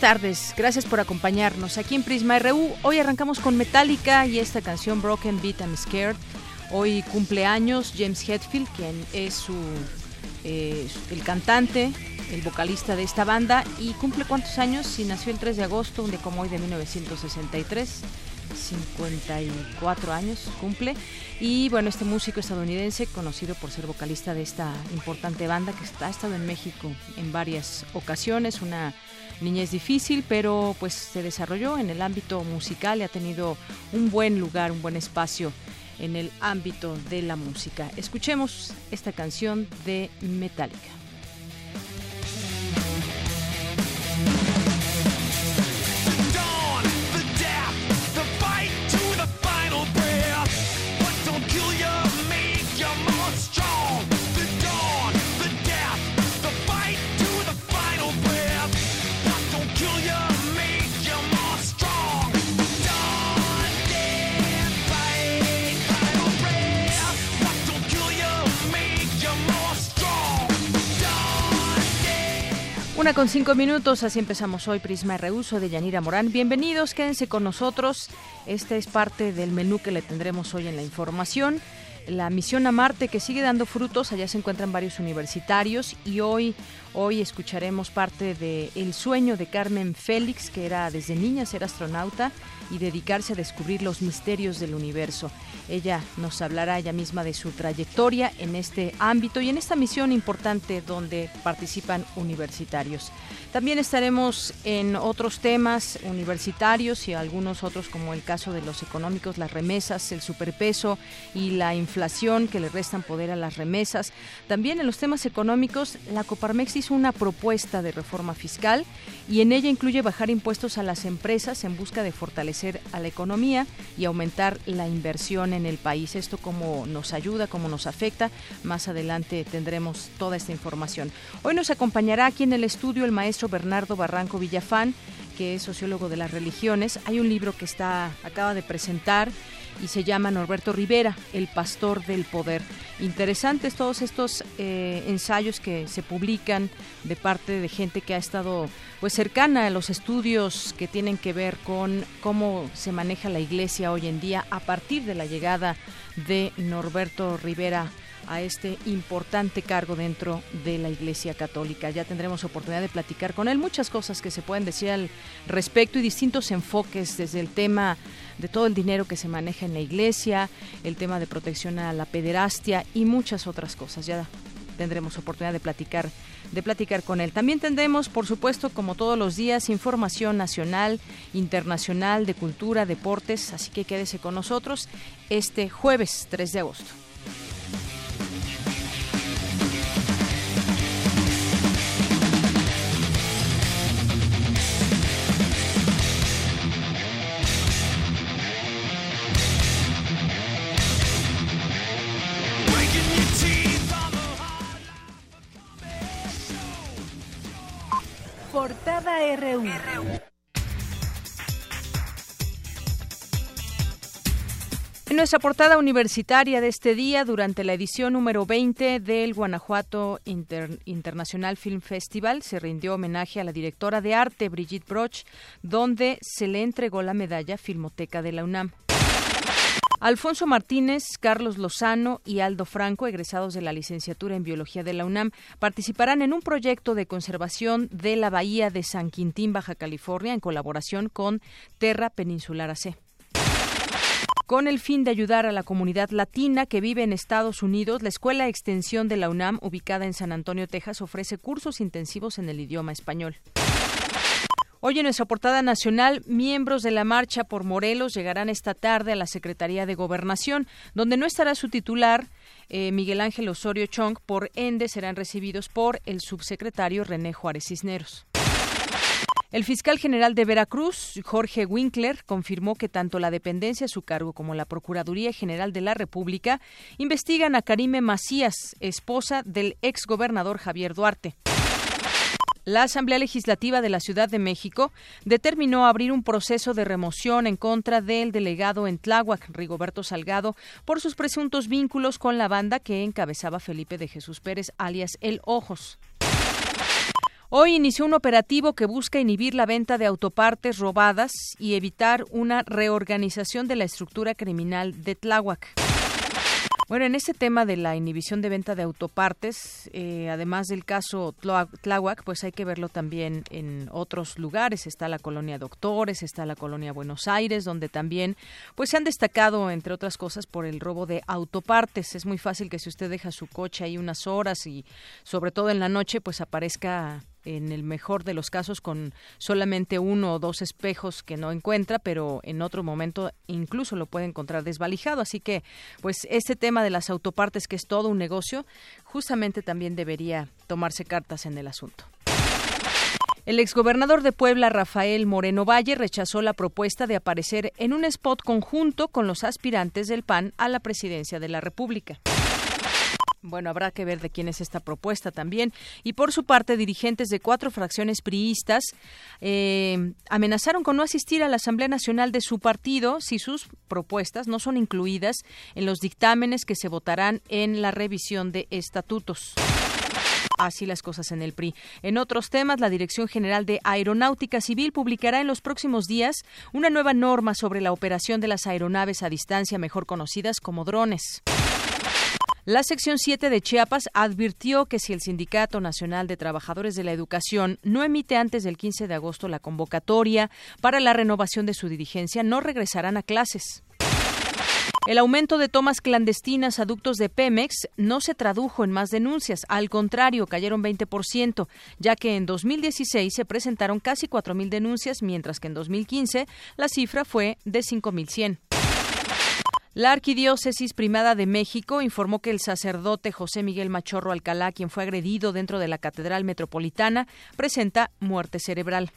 Buenas tardes, gracias por acompañarnos aquí en Prisma RU. Hoy arrancamos con Metallica y esta canción Broken Beat I'm Scared. Hoy cumpleaños James Hetfield, quien es su, eh, el cantante, el vocalista de esta banda. ¿Y cumple cuántos años? Si nació el 3 de agosto, un día como hoy de 1963. 54 años cumple. Y bueno, este músico estadounidense, conocido por ser vocalista de esta importante banda que está, ha estado en México en varias ocasiones, una niñez difícil, pero pues se desarrolló en el ámbito musical y ha tenido un buen lugar, un buen espacio en el ámbito de la música. Escuchemos esta canción de Metallica. Una con cinco minutos, así empezamos hoy Prisma Reuso de Yanira Morán. Bienvenidos, quédense con nosotros. Esta es parte del menú que le tendremos hoy en la información. La misión a Marte que sigue dando frutos, allá se encuentran varios universitarios y hoy, hoy escucharemos parte de El sueño de Carmen Félix, que era desde niña ser astronauta y dedicarse a descubrir los misterios del universo. Ella nos hablará ella misma de su trayectoria en este ámbito y en esta misión importante donde participan universitarios. También estaremos en otros temas universitarios y algunos otros como el caso de los económicos, las remesas, el superpeso y la inflación que le restan poder a las remesas. También en los temas económicos, la Coparmex hizo una propuesta de reforma fiscal y en ella incluye bajar impuestos a las empresas en busca de fortalecer a la economía y aumentar la inversión en el país. Esto cómo nos ayuda, cómo nos afecta. Más adelante tendremos toda esta información. Hoy nos acompañará aquí en el estudio el maestro Bernardo Barranco Villafán, que es sociólogo de las religiones. Hay un libro que está acaba de presentar y se llama Norberto Rivera, El Pastor del Poder. Interesantes todos estos eh, ensayos que se publican de parte de gente que ha estado pues cercana a los estudios que tienen que ver con cómo se maneja la iglesia hoy en día a partir de la llegada de Norberto Rivera a este importante cargo dentro de la Iglesia Católica. Ya tendremos oportunidad de platicar con él muchas cosas que se pueden decir al respecto y distintos enfoques desde el tema de todo el dinero que se maneja en la Iglesia, el tema de protección a la pederastia y muchas otras cosas. Ya tendremos oportunidad de platicar de platicar con él. También tendremos, por supuesto, como todos los días, información nacional, internacional, de cultura, deportes, así que quédese con nosotros este jueves 3 de agosto. RU. En nuestra portada universitaria de este día, durante la edición número 20 del Guanajuato Inter International Film Festival, se rindió homenaje a la directora de arte Brigitte Broch, donde se le entregó la medalla Filmoteca de la UNAM. Alfonso Martínez, Carlos Lozano y Aldo Franco, egresados de la licenciatura en Biología de la UNAM, participarán en un proyecto de conservación de la bahía de San Quintín, Baja California, en colaboración con Terra Peninsular AC con el fin de ayudar a la comunidad latina que vive en Estados Unidos, la Escuela Extensión de la UNAM, ubicada en San Antonio, Texas, ofrece cursos intensivos en el idioma español. Hoy en nuestra portada nacional, miembros de la Marcha por Morelos llegarán esta tarde a la Secretaría de Gobernación, donde no estará su titular, eh, Miguel Ángel Osorio Chong, por ende serán recibidos por el subsecretario René Juárez Cisneros. El fiscal general de Veracruz, Jorge Winkler, confirmó que tanto la dependencia a su cargo como la Procuraduría General de la República investigan a Karime Macías, esposa del exgobernador Javier Duarte. La Asamblea Legislativa de la Ciudad de México determinó abrir un proceso de remoción en contra del delegado en Tláhuac, Rigoberto Salgado, por sus presuntos vínculos con la banda que encabezaba Felipe de Jesús Pérez, alias El Ojos. Hoy inició un operativo que busca inhibir la venta de autopartes robadas y evitar una reorganización de la estructura criminal de Tláhuac. Bueno, en este tema de la inhibición de venta de autopartes, eh, además del caso Tláhuac, pues hay que verlo también en otros lugares. Está la colonia Doctores, está la colonia Buenos Aires, donde también pues se han destacado, entre otras cosas, por el robo de autopartes. Es muy fácil que si usted deja su coche ahí unas horas y sobre todo en la noche, pues aparezca en el mejor de los casos con solamente uno o dos espejos que no encuentra, pero en otro momento incluso lo puede encontrar desvalijado. Así que, pues, este tema de las autopartes, que es todo un negocio, justamente también debería tomarse cartas en el asunto. El exgobernador de Puebla, Rafael Moreno Valle, rechazó la propuesta de aparecer en un spot conjunto con los aspirantes del PAN a la presidencia de la República. Bueno, habrá que ver de quién es esta propuesta también. Y por su parte, dirigentes de cuatro fracciones priistas eh, amenazaron con no asistir a la Asamblea Nacional de su partido si sus propuestas no son incluidas en los dictámenes que se votarán en la revisión de estatutos. Así las cosas en el PRI. En otros temas, la Dirección General de Aeronáutica Civil publicará en los próximos días una nueva norma sobre la operación de las aeronaves a distancia, mejor conocidas como drones. La sección 7 de Chiapas advirtió que si el Sindicato Nacional de Trabajadores de la Educación no emite antes del 15 de agosto la convocatoria para la renovación de su dirigencia, no regresarán a clases. El aumento de tomas clandestinas a ductos de Pemex no se tradujo en más denuncias, al contrario, cayeron 20%, ya que en 2016 se presentaron casi 4.000 denuncias, mientras que en 2015 la cifra fue de 5.100. La Arquidiócesis Primada de México informó que el sacerdote José Miguel Machorro Alcalá, quien fue agredido dentro de la Catedral Metropolitana, presenta muerte cerebral.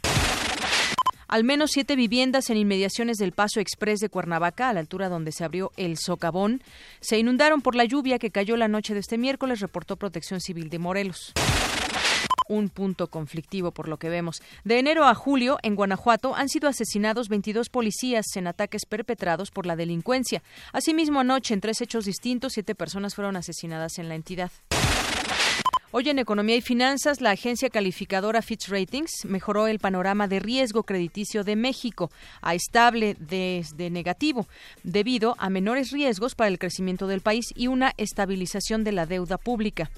Al menos siete viviendas en inmediaciones del Paso Express de Cuernavaca, a la altura donde se abrió el socavón, se inundaron por la lluvia que cayó la noche de este miércoles, reportó Protección Civil de Morelos un punto conflictivo por lo que vemos. De enero a julio, en Guanajuato, han sido asesinados 22 policías en ataques perpetrados por la delincuencia. Asimismo, anoche, en tres hechos distintos, siete personas fueron asesinadas en la entidad. Hoy en Economía y Finanzas, la agencia calificadora Fitch Ratings mejoró el panorama de riesgo crediticio de México a estable desde negativo, debido a menores riesgos para el crecimiento del país y una estabilización de la deuda pública.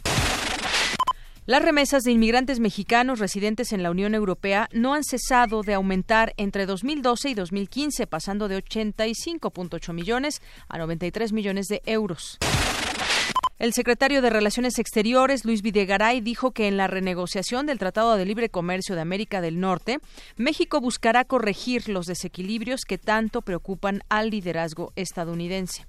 Las remesas de inmigrantes mexicanos residentes en la Unión Europea no han cesado de aumentar entre 2012 y 2015, pasando de 85.8 millones a 93 millones de euros. El secretario de Relaciones Exteriores, Luis Videgaray, dijo que en la renegociación del Tratado de Libre Comercio de América del Norte, México buscará corregir los desequilibrios que tanto preocupan al liderazgo estadounidense.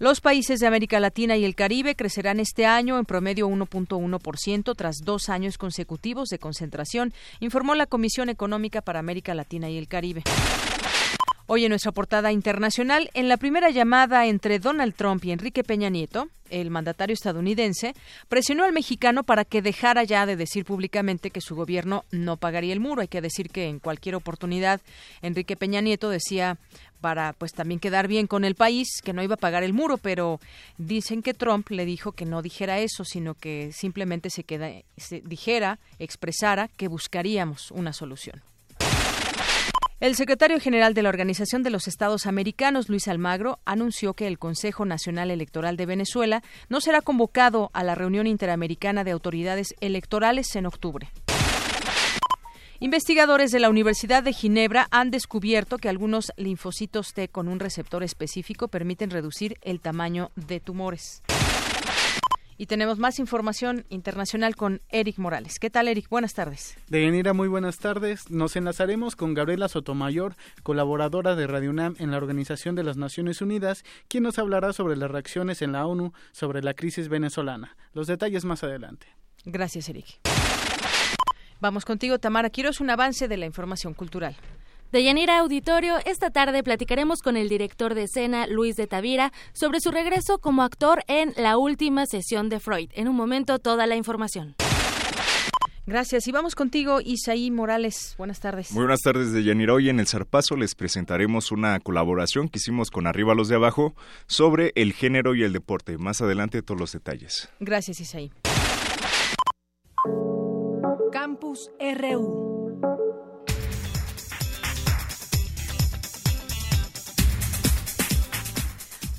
Los países de América Latina y el Caribe crecerán este año en promedio 1.1% tras dos años consecutivos de concentración, informó la Comisión Económica para América Latina y el Caribe. Hoy en nuestra portada internacional, en la primera llamada entre Donald Trump y Enrique Peña Nieto, el mandatario estadounidense presionó al mexicano para que dejara ya de decir públicamente que su gobierno no pagaría el muro. Hay que decir que en cualquier oportunidad Enrique Peña Nieto decía para pues también quedar bien con el país que no iba a pagar el muro, pero dicen que Trump le dijo que no dijera eso, sino que simplemente se queda se dijera, expresara que buscaríamos una solución. El secretario general de la Organización de los Estados Americanos, Luis Almagro, anunció que el Consejo Nacional Electoral de Venezuela no será convocado a la reunión interamericana de autoridades electorales en octubre. Investigadores de la Universidad de Ginebra han descubierto que algunos linfocitos T con un receptor específico permiten reducir el tamaño de tumores. Y tenemos más información internacional con Eric Morales. ¿Qué tal, Eric? Buenas tardes. Deyanira, muy buenas tardes. Nos enlazaremos con Gabriela Sotomayor, colaboradora de Radio UNAM en la Organización de las Naciones Unidas, quien nos hablará sobre las reacciones en la ONU sobre la crisis venezolana. Los detalles más adelante. Gracias, Eric. Vamos contigo, Tamara. Quiero un avance de la información cultural. De Yanira Auditorio, esta tarde platicaremos con el director de escena, Luis de Tavira, sobre su regreso como actor en La Última Sesión de Freud. En un momento, toda la información. Gracias. Y vamos contigo, Isaí Morales. Buenas tardes. Muy buenas tardes, de Yanira. Hoy en El Zarpazo les presentaremos una colaboración que hicimos con Arriba los de Abajo sobre el género y el deporte. Más adelante, todos los detalles. Gracias, Isaí. Campus RU.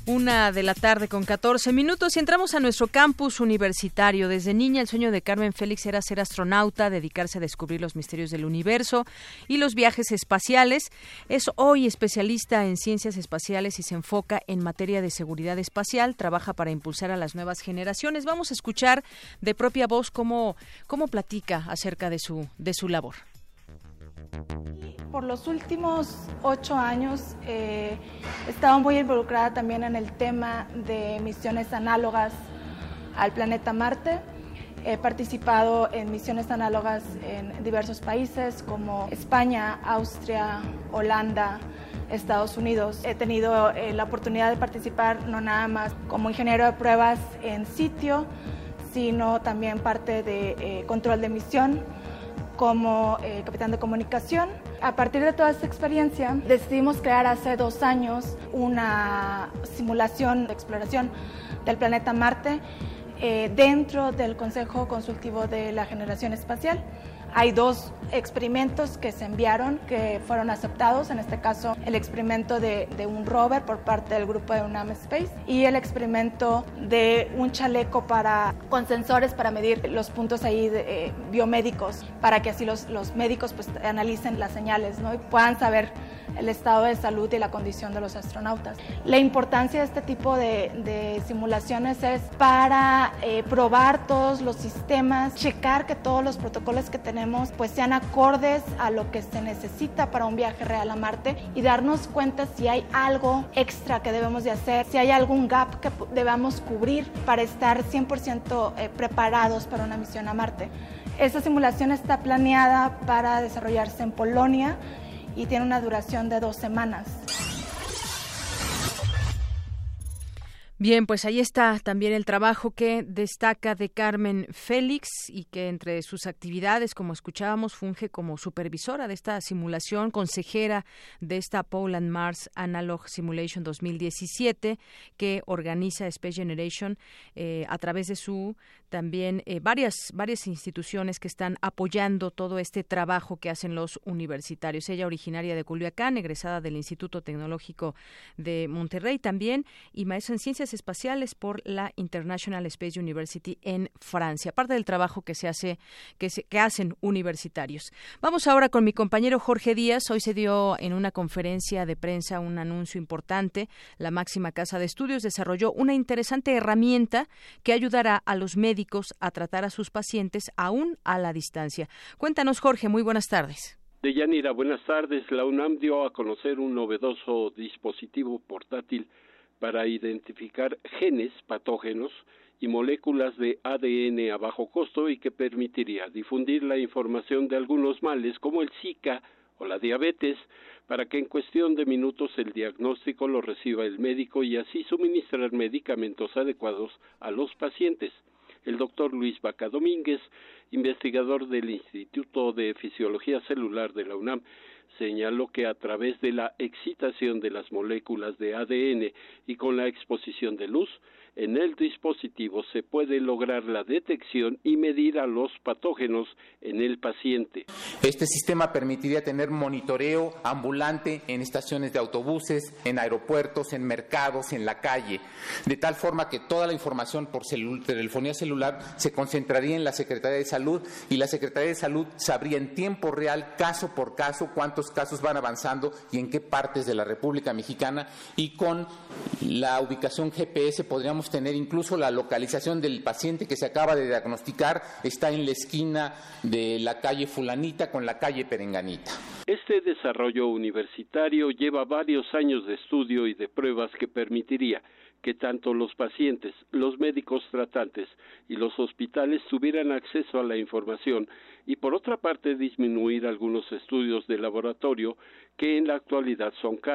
Una de la tarde con 14 minutos y entramos a nuestro campus universitario. Desde niña el sueño de Carmen Félix era ser astronauta, dedicarse a descubrir los misterios del universo y los viajes espaciales. Es hoy especialista en ciencias espaciales y se enfoca en materia de seguridad espacial. Trabaja para impulsar a las nuevas generaciones. Vamos a escuchar de propia voz cómo, cómo platica acerca de su, de su labor. Por los últimos ocho años eh, he estado muy involucrada también en el tema de misiones análogas al planeta Marte. He participado en misiones análogas en diversos países como España, Austria, Holanda, Estados Unidos. He tenido eh, la oportunidad de participar no nada más como ingeniero de pruebas en sitio, sino también parte de eh, control de misión como eh, capitán de comunicación. A partir de toda esta experiencia, decidimos crear hace dos años una simulación de exploración del planeta Marte eh, dentro del Consejo Consultivo de la Generación Espacial. Hay dos experimentos que se enviaron que fueron aceptados, en este caso el experimento de, de, un rover por parte del grupo de UNAM Space y el experimento de un chaleco para, con sensores para medir los puntos ahí de, eh, biomédicos, para que así los, los médicos pues, analicen las señales ¿no? y puedan saber el estado de salud y la condición de los astronautas. La importancia de este tipo de, de simulaciones es para eh, probar todos los sistemas, checar que todos los protocolos que tenemos pues sean acordes a lo que se necesita para un viaje real a Marte y darnos cuenta si hay algo extra que debemos de hacer, si hay algún gap que debamos cubrir para estar 100% eh, preparados para una misión a Marte. Esta simulación está planeada para desarrollarse en Polonia y tiene una duración de dos semanas. Bien, pues ahí está también el trabajo que destaca de Carmen Félix y que entre sus actividades, como escuchábamos, funge como supervisora de esta simulación, consejera de esta Poland Mars Analog Simulation 2017 que organiza Space Generation eh, a través de su también eh, varias varias instituciones que están apoyando todo este trabajo que hacen los universitarios. Ella originaria de Culiacán, egresada del Instituto Tecnológico de Monterrey también y maestra en ciencias espaciales por la International Space University en Francia. Parte del trabajo que se hace que, se, que hacen universitarios. Vamos ahora con mi compañero Jorge Díaz. Hoy se dio en una conferencia de prensa un anuncio importante. La máxima casa de estudios desarrolló una interesante herramienta que ayudará a los a tratar a sus pacientes aún a la distancia. Cuéntanos, Jorge, muy buenas tardes. Deyanira, buenas tardes. La UNAM dio a conocer un novedoso dispositivo portátil para identificar genes patógenos y moléculas de ADN a bajo costo y que permitiría difundir la información de algunos males como el Zika o la diabetes para que en cuestión de minutos el diagnóstico lo reciba el médico y así suministrar medicamentos adecuados a los pacientes. El doctor Luis Vaca Domínguez, investigador del Instituto de Fisiología Celular de la UNAM, señaló que a través de la excitación de las moléculas de ADN y con la exposición de luz, en el dispositivo se puede lograr la detección y medir a los patógenos en el paciente. Este sistema permitiría tener monitoreo ambulante en estaciones de autobuses, en aeropuertos, en mercados, en la calle, de tal forma que toda la información por celu telefonía celular se concentraría en la Secretaría de Salud y la Secretaría de Salud sabría en tiempo real, caso por caso, cuántos casos van avanzando y en qué partes de la República Mexicana y con la ubicación GPS podríamos tener incluso la localización del paciente que se acaba de diagnosticar, está en la esquina de la calle fulanita con la calle perenganita. Este desarrollo universitario lleva varios años de estudio y de pruebas que permitiría que tanto los pacientes, los médicos tratantes y los hospitales tuvieran acceso a la información y por otra parte disminuir algunos estudios de laboratorio que en la actualidad son caros.